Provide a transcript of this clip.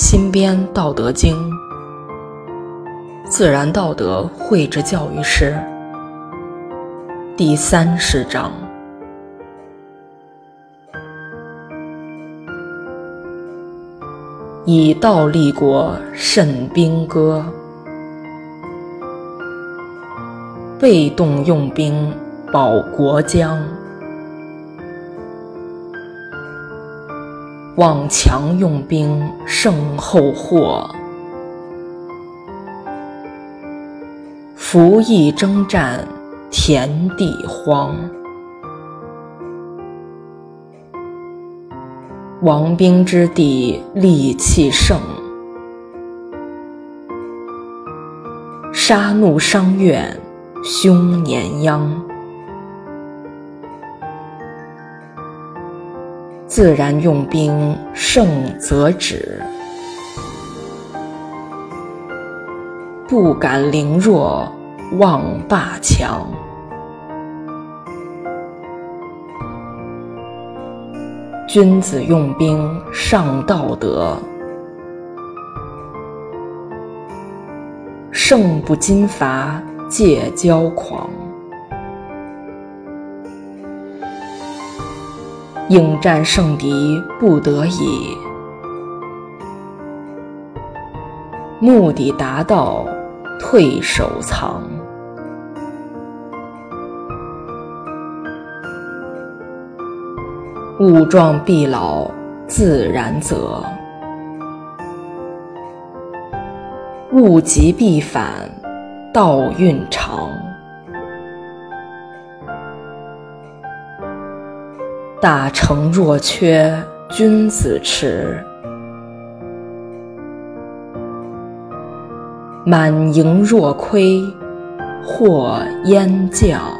新编《道德经》，自然道德绘制教育师，第三十章：以道立国，慎兵戈；被动用兵，保国疆。望强用兵胜后祸，服役征战田地荒。亡兵之地戾气盛，杀戮伤怨凶年殃。自然用兵胜则止，不敢凌弱妄霸强。君子用兵尚道德，胜不矜伐戒骄狂。应战胜敌不得已，目的达到退守藏。物壮必老自然则，物极必反道运长。大成若缺君子耻，满盈若亏或焉教。